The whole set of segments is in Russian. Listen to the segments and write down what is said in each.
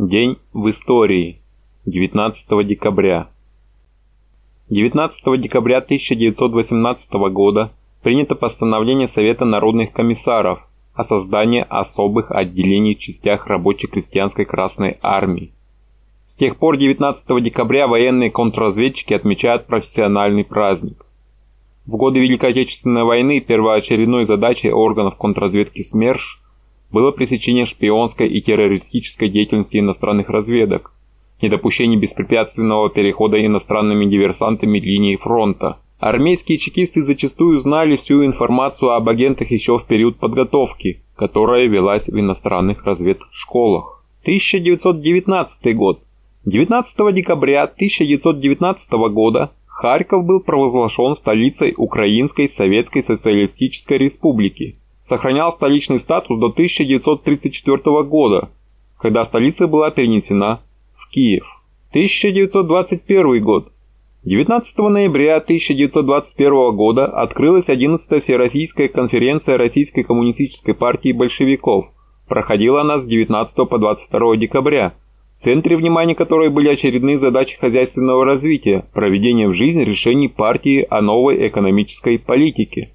День в истории. 19 декабря. 19 декабря 1918 года принято постановление Совета народных комиссаров о создании особых отделений в частях рабоче-крестьянской Красной Армии. С тех пор 19 декабря военные контрразведчики отмечают профессиональный праздник. В годы Великой Отечественной войны первоочередной задачей органов контрразведки СМЕРШ было пресечение шпионской и террористической деятельности иностранных разведок, недопущение беспрепятственного перехода иностранными диверсантами линии фронта. Армейские чекисты зачастую знали всю информацию об агентах еще в период подготовки, которая велась в иностранных разведшколах. 1919 год. 19 декабря 1919 года Харьков был провозглашен столицей Украинской Советской Социалистической Республики сохранял столичный статус до 1934 года, когда столица была перенесена в Киев. 1921 год. 19 ноября 1921 года открылась 11-я Всероссийская конференция Российской коммунистической партии большевиков. Проходила она с 19 по 22 декабря, в центре внимания которой были очередные задачи хозяйственного развития, проведение в жизнь решений партии о новой экономической политике.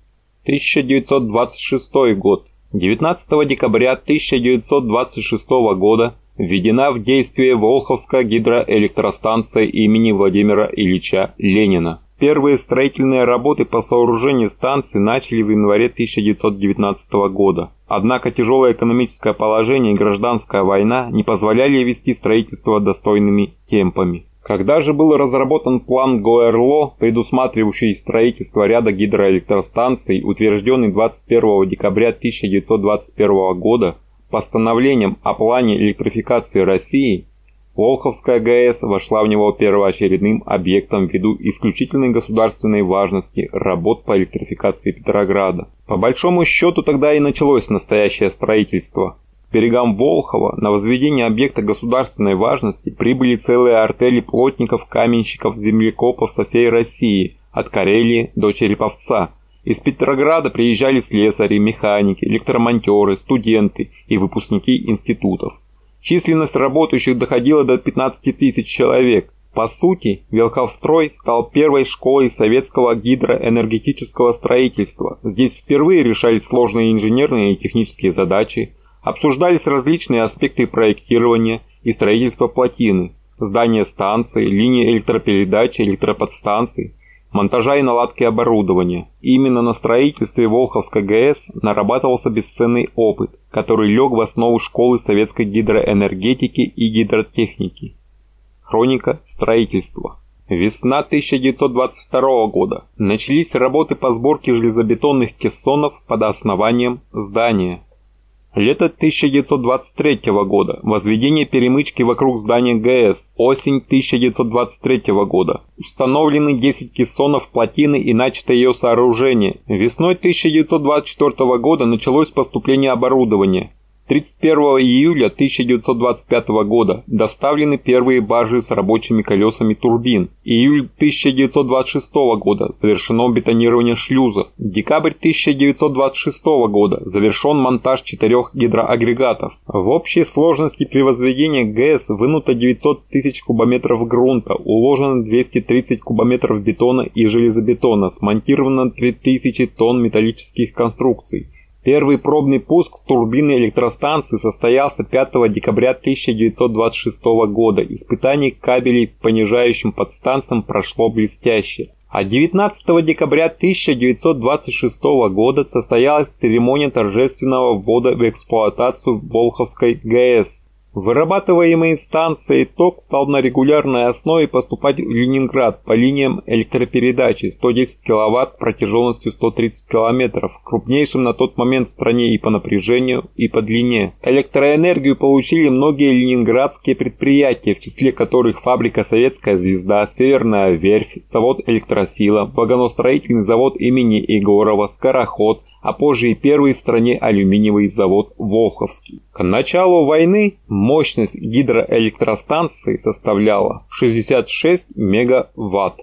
1926 год. 19 декабря 1926 года введена в действие Волховская гидроэлектростанция имени Владимира Ильича Ленина. Первые строительные работы по сооружению станции начали в январе 1919 года. Однако тяжелое экономическое положение и гражданская война не позволяли вести строительство достойными темпами. Когда же был разработан план ГОЭРЛО, предусматривающий строительство ряда гидроэлектростанций, утвержденный 21 декабря 1921 года постановлением о плане электрификации России, Волховская ГАЭС вошла в него первоочередным объектом ввиду исключительной государственной важности работ по электрификации Петрограда. По большому счету тогда и началось настоящее строительство – берегам Волхова на возведение объекта государственной важности прибыли целые артели плотников, каменщиков, землекопов со всей России, от Карелии до Череповца. Из Петрограда приезжали слесари, механики, электромонтеры, студенты и выпускники институтов. Численность работающих доходила до 15 тысяч человек. По сути, Велховстрой стал первой школой советского гидроэнергетического строительства. Здесь впервые решались сложные инженерные и технические задачи, Обсуждались различные аспекты проектирования и строительства плотины, здания станции, линии электропередачи, электроподстанций, монтажа и наладки оборудования. Именно на строительстве Волховской ГЭС нарабатывался бесценный опыт, который лег в основу школы советской гидроэнергетики и гидротехники. Хроника строительства. Весна 1922 года. Начались работы по сборке железобетонных кессонов под основанием здания. Лето 1923 года. Возведение перемычки вокруг здания ГЭС. Осень 1923 года. Установлены 10 кессонов плотины и начато ее сооружение. Весной 1924 года началось поступление оборудования. 31 июля 1925 года доставлены первые баржи с рабочими колесами турбин. Июль 1926 года завершено бетонирование шлюза. Декабрь 1926 года завершен монтаж четырех гидроагрегатов. В общей сложности при возведении ГЭС вынуто 900 тысяч кубометров грунта, уложено 230 кубометров бетона и железобетона, смонтировано 3000 тонн металлических конструкций. Первый пробный пуск турбины электростанции состоялся 5 декабря 1926 года. Испытание кабелей понижающим подстанциям прошло блестяще. А 19 декабря 1926 года состоялась церемония торжественного ввода в эксплуатацию Волховской ГЭС. Вырабатываемый станцией ток стал на регулярной основе поступать в Ленинград по линиям электропередачи 110 кВт протяженностью 130 км, крупнейшим на тот момент в стране и по напряжению, и по длине. Электроэнергию получили многие ленинградские предприятия, в числе которых фабрика «Советская звезда», «Северная верфь», завод «Электросила», вагоностроительный завод имени Егорова, «Скороход», а позже и первый в стране алюминиевый завод «Волховский». К началу войны мощность гидроэлектростанции составляла 66 мегаватт.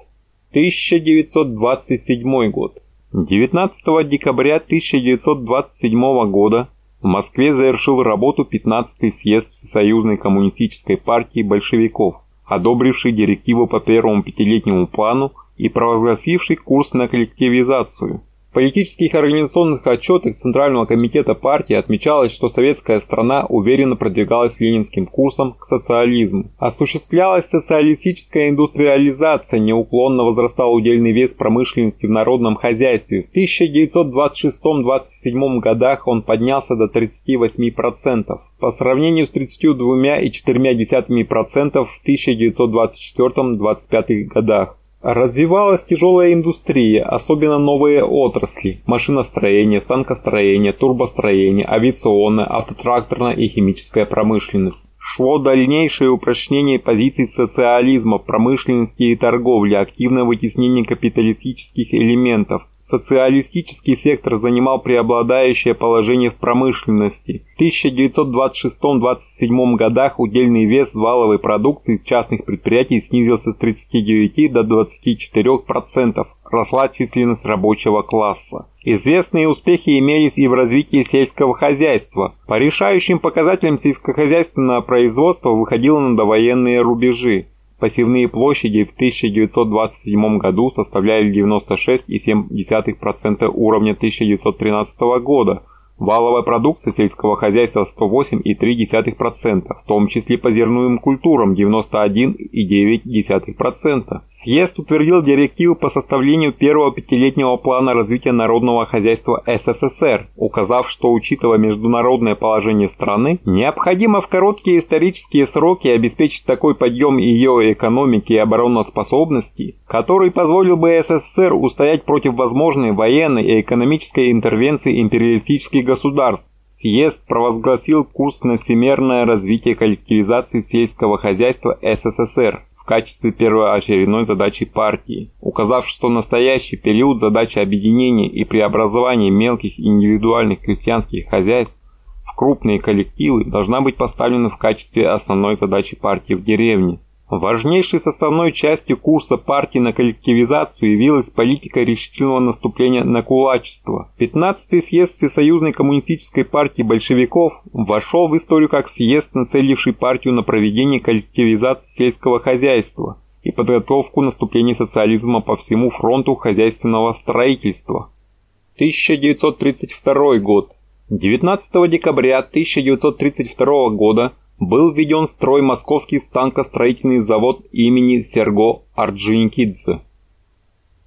1927 год. 19 декабря 1927 года в Москве завершил работу 15-й съезд Всесоюзной коммунистической партии большевиков, одобривший директиву по первому пятилетнему плану и провозгласивший курс на коллективизацию – в политических и организационных отчетах Центрального комитета партии отмечалось, что советская страна уверенно продвигалась ленинским курсом к социализму. Осуществлялась социалистическая индустриализация, неуклонно возрастал удельный вес промышленности в народном хозяйстве. В 1926-27 годах он поднялся до 38%, по сравнению с 32,4% в 1924-25 годах. Развивалась тяжелая индустрия, особенно новые отрасли – машиностроение, станкостроение, турбостроение, авиационная, автотракторная и химическая промышленность. Шло дальнейшее упрочнение позиций социализма в промышленности и торговле, активное вытеснение капиталистических элементов, Социалистический сектор занимал преобладающее положение в промышленности. В 1926-27 годах удельный вес валовой продукции частных предприятий снизился с 39 до 24%. Росла численность рабочего класса. Известные успехи имелись и в развитии сельского хозяйства. По решающим показателям сельскохозяйственного производства выходило на довоенные рубежи. Пассивные площади в 1927 году составляли 96,7% уровня 1913 года, Валовая продукция сельского хозяйства 108,3%, в том числе по зерновым культурам 91,9%. Съезд утвердил директивы по составлению первого пятилетнего плана развития народного хозяйства СССР, указав, что учитывая международное положение страны, необходимо в короткие исторические сроки обеспечить такой подъем ее экономики и обороноспособности, который позволил бы СССР устоять против возможной военной и экономической интервенции империалистических государств. Съезд провозгласил курс на всемирное развитие коллективизации сельского хозяйства СССР в качестве первоочередной задачи партии, указав, что настоящий период задача объединения и преобразования мелких индивидуальных крестьянских хозяйств в крупные коллективы должна быть поставлена в качестве основной задачи партии в деревне. Важнейшей составной частью курса партии на коллективизацию явилась политика решительного наступления на кулачество. 15-й съезд Всесоюзной коммунистической партии большевиков вошел в историю как съезд, нацеливший партию на проведение коллективизации сельского хозяйства и подготовку наступления социализма по всему фронту хозяйственного строительства. 1932 год. 19 декабря 1932 года был введен в строй московский станкостроительный завод имени Серго Орджоникидзе.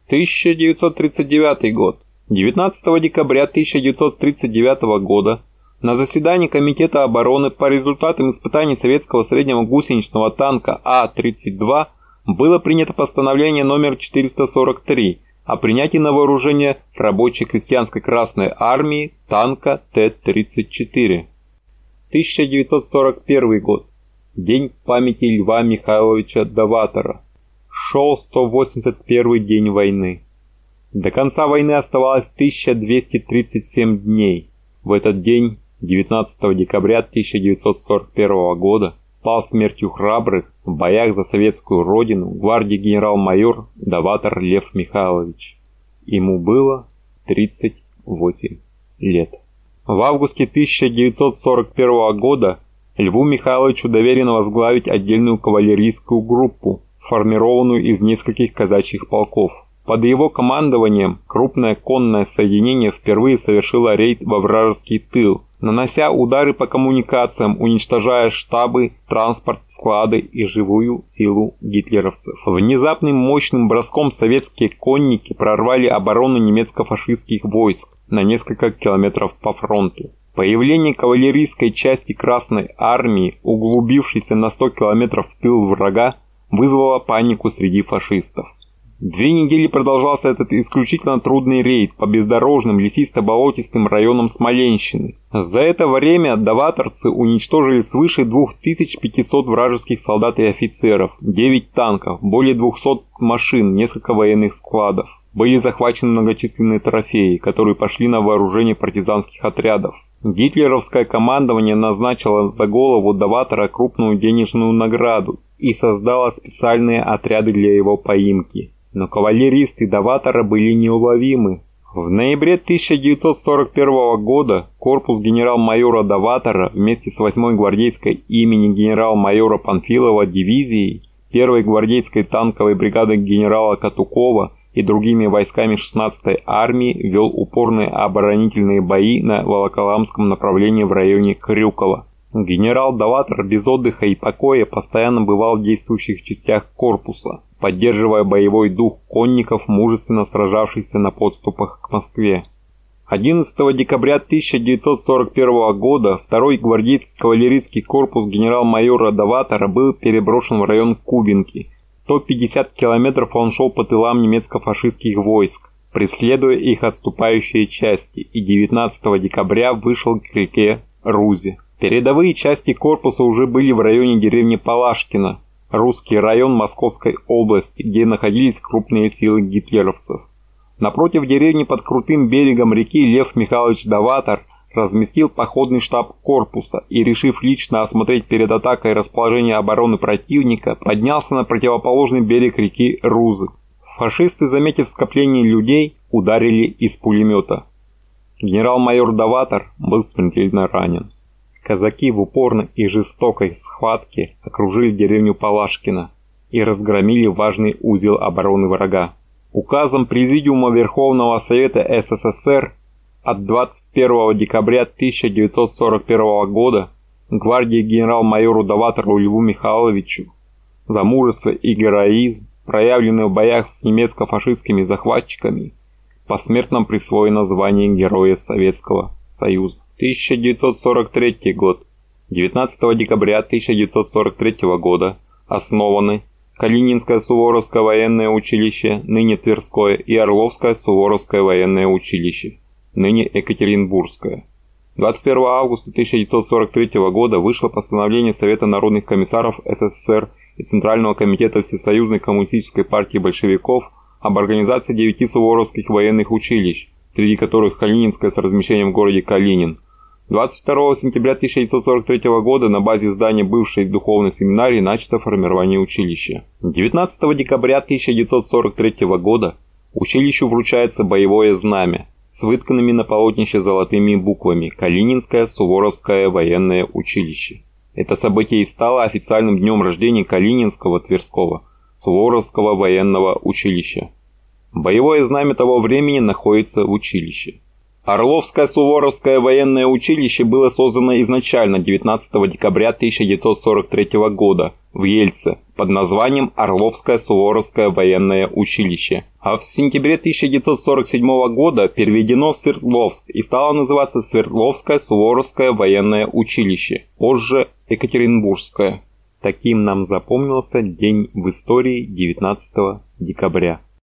1939 год. 19 декабря 1939 года на заседании Комитета обороны по результатам испытаний советского среднего гусеничного танка А-32 было принято постановление номер 443 о принятии на вооружение рабочей крестьянской Красной Армии танка Т-34. 1941 год. День памяти Льва Михайловича Даватора. Шел 181 день войны. До конца войны оставалось 1237 дней. В этот день, 19 декабря 1941 года, пал смертью храбрых в боях за советскую родину гвардии генерал-майор Даватор Лев Михайлович. Ему было 38 лет. В августе 1941 года Льву Михайловичу доверено возглавить отдельную кавалерийскую группу, сформированную из нескольких казачьих полков. Под его командованием крупное конное соединение впервые совершило рейд во вражеский тыл, нанося удары по коммуникациям, уничтожая штабы, транспорт, склады и живую силу гитлеровцев. Внезапным мощным броском советские конники прорвали оборону немецко-фашистских войск на несколько километров по фронту. Появление кавалерийской части Красной Армии, углубившейся на 100 километров в тыл врага, вызвало панику среди фашистов. Две недели продолжался этот исключительно трудный рейд по бездорожным лесисто-болотистым районам Смоленщины. За это время даваторцы уничтожили свыше 2500 вражеских солдат и офицеров, 9 танков, более 200 машин, несколько военных складов. Были захвачены многочисленные трофеи, которые пошли на вооружение партизанских отрядов. Гитлеровское командование назначило за голову Даватора крупную денежную награду и создало специальные отряды для его поимки. Но кавалеристы Даватора были неуловимы. В ноябре 1941 года корпус генерал-майора Даватора вместе с 8-й гвардейской имени генерал-майора Панфилова дивизией, 1-й гвардейской танковой бригадой генерала Катукова и другими войсками 16-й армии вел упорные оборонительные бои на Волоколамском направлении в районе Крюкова. Генерал Даватор без отдыха и покоя постоянно бывал в действующих частях корпуса, поддерживая боевой дух конников, мужественно сражавшихся на подступах к Москве. 11 декабря 1941 года второй гвардейский кавалерийский корпус генерал-майора Даватора был переброшен в район Кубинки. 150 километров он шел по тылам немецко-фашистских войск, преследуя их отступающие части, и 19 декабря вышел к реке Рузе. Передовые части корпуса уже были в районе деревни Палашкина, русский район Московской области, где находились крупные силы гитлеровцев. Напротив деревни под крутым берегом реки Лев Михайлович Даватор разместил походный штаб корпуса и, решив лично осмотреть перед атакой расположение обороны противника, поднялся на противоположный берег реки Рузы. Фашисты, заметив скопление людей, ударили из пулемета. Генерал-майор Даватор был смертельно ранен. Казаки в упорной и жестокой схватке окружили деревню Палашкина и разгромили важный узел обороны врага. Указом Президиума Верховного Совета СССР от 21 декабря 1941 года гвардии генерал-майору Даватору Льву Михайловичу за мужество и героизм, проявленные в боях с немецко-фашистскими захватчиками, посмертно присвоено звание Героя Советского Союза. 1943 год. 19 декабря 1943 года основаны Калининское Суворовское военное училище, ныне Тверское, и Орловское Суворовское военное училище, ныне Екатеринбургское. 21 августа 1943 года вышло постановление Совета народных комиссаров СССР и Центрального комитета Всесоюзной коммунистической партии большевиков об организации девяти суворовских военных училищ, среди которых Калининское с размещением в городе Калинин, 22 сентября 1943 года на базе здания бывшей духовной семинарии начато формирование училища. 19 декабря 1943 года училищу вручается боевое знамя с вытканными на полотнище золотыми буквами «Калининское Суворовское военное училище». Это событие и стало официальным днем рождения Калининского Тверского Суворовского военного училища. Боевое знамя того времени находится в училище. Орловское Суворовское военное училище было создано изначально 19 декабря 1943 года в Ельце под названием Орловское Суворовское военное училище, а в сентябре 1947 года переведено в Свердловск и стало называться Свердловское Суворовское военное училище, позже Екатеринбургское. Таким нам запомнился день в истории 19 декабря.